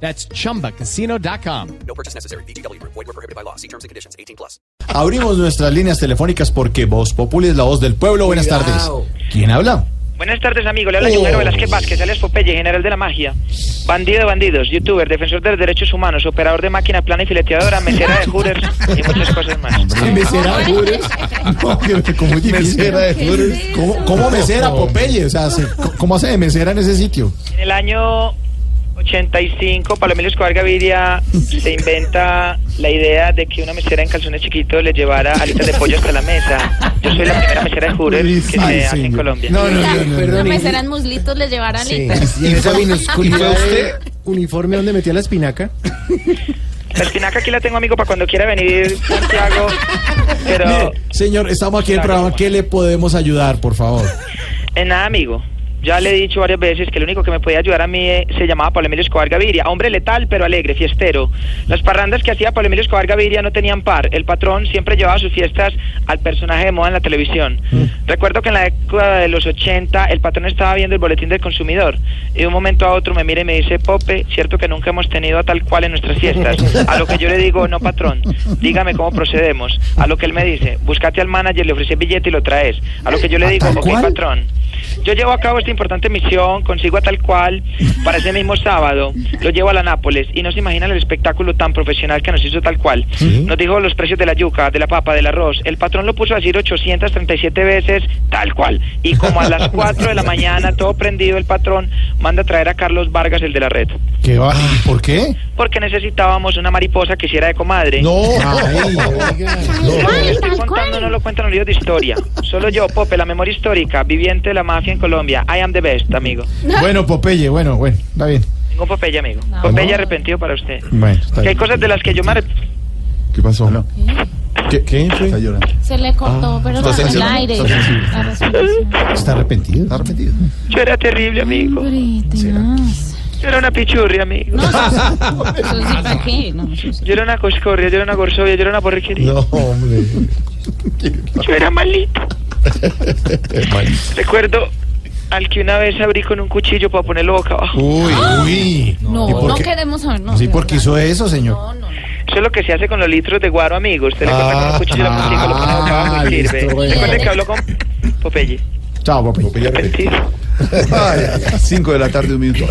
That's chumbacasino.com. No purchase necessary. BGW. Void were prohibited by law. See terms and conditions. 18 plus. Abrimos nuestras líneas telefónicas porque Voz Populi es la voz del pueblo. Buenas tardes. ¿Quién habla? Buenas tardes, amigo. Le habla Oh. Yungaro Velázquez Vázquez, alias Popeye, general de la magia. Bandido de bandidos, youtuber, defensor de los derechos humanos, operador de máquina plana y fileteadora, mesera de Hooters y muchas cosas más. ¿Mesera de Hooters? No, como mesera de Hooters. ¿Cómo, cómo mesera, Popeye? O sea, se- ¿cómo hace de mesera en ese sitio? En el año 85, Palomino Escobar Gaviria se inventa la idea de que una mesera en calzones chiquitos le llevara alitas de pollo hasta la mesa. Yo soy la primera mesera de Hooters que Ay, se hace en. Colombia. No, no, no, no. Una mesera en muslitos les llevará Sí. alitas. Y esa minusculidad ¿Y fue de uniforme donde metía la espinaca. La espinaca aquí la tengo, amigo, para cuando quiera venir Santiago. Pero Mire, señor, estamos aquí en el programa. ¿Qué le podemos ayudar, por favor? en nada, amigo. Ya le he dicho varias veces que el único que me podía ayudar a mí eh, se llamaba Pablo Emilio Escobar Gaviria. Hombre letal, pero alegre, fiestero. Las parrandas que hacía Pablo Emilio Escobar Gaviria no tenían par. El patrón siempre llevaba sus fiestas al personaje de moda en la televisión. Recuerdo que en la década de los 80 el patrón estaba viendo el boletín del consumidor. Y de un momento a otro me mira y me dice, Pope, cierto que nunca hemos tenido a tal cual en nuestras fiestas. A lo que yo le digo, no patrón, dígame cómo procedemos. A lo que él me dice, búscate al manager, le ofrece billete y lo traes. A lo que yo le digo, ok, cual? patrón. Yo llevo a cabo esta importante misión, consigo a tal cual, para ese mismo sábado, lo llevo a la Nápoles y no se imaginan el espectáculo tan profesional que nos hizo tal cual. Nos dijo los precios de la yuca, de la papa, del arroz. El patrón lo puso a decir 837 veces tal cual. Y como a las 4 de la mañana, todo prendido, el patrón manda a traer a Carlos Vargas, el de la red. ¿Qué va? ¿Y por qué? Porque necesitábamos una mariposa que hiciera de comadre. No. Que le estoy contando no lo cuentan los libros de historia. Solo yo, Pope, la memoria histórica, viviente de la mafia en Colombia. I am the best, amigo. Bueno, Popeye, bueno, bueno, está bien. Ningún Popeye, amigo. Popeye arrepentido para usted. Bueno, está Que hay bien. cosas de las que yo me arrep- ¿Qué pasó? ¿Qué, ¿Qué fue? Está llorando. Se le cortó, pero ¿Está en el sensible? aire. ¿Está sensible? La respiración. ¿Está arrepentido? ¿Está arrepentido? Yo era terrible, amigo. Hombre, tenaz. Yo era una pichurria, amigo. No, eso sí, ¿para qué? No, eso sí. Yo era una coscorria, yo era una gorsovia, yo era una porquería. No, hombre. Yo era malito. Recuerdo al que una vez abrí con un cuchillo para ponerlo boca abajo. Uy, uy. No, ¿Y por no queremos saber. No, Sí, porque hizo eso, señor. No. Eso es lo que se hace con los litros de guaro, amigo. Usted le corta con un cuchillo la puntica, lo pone boca abajo y listo, sirve. Recuerde que habló con Popeye. Chao, Popeye. Ay, 5 de la tarde, un minuto.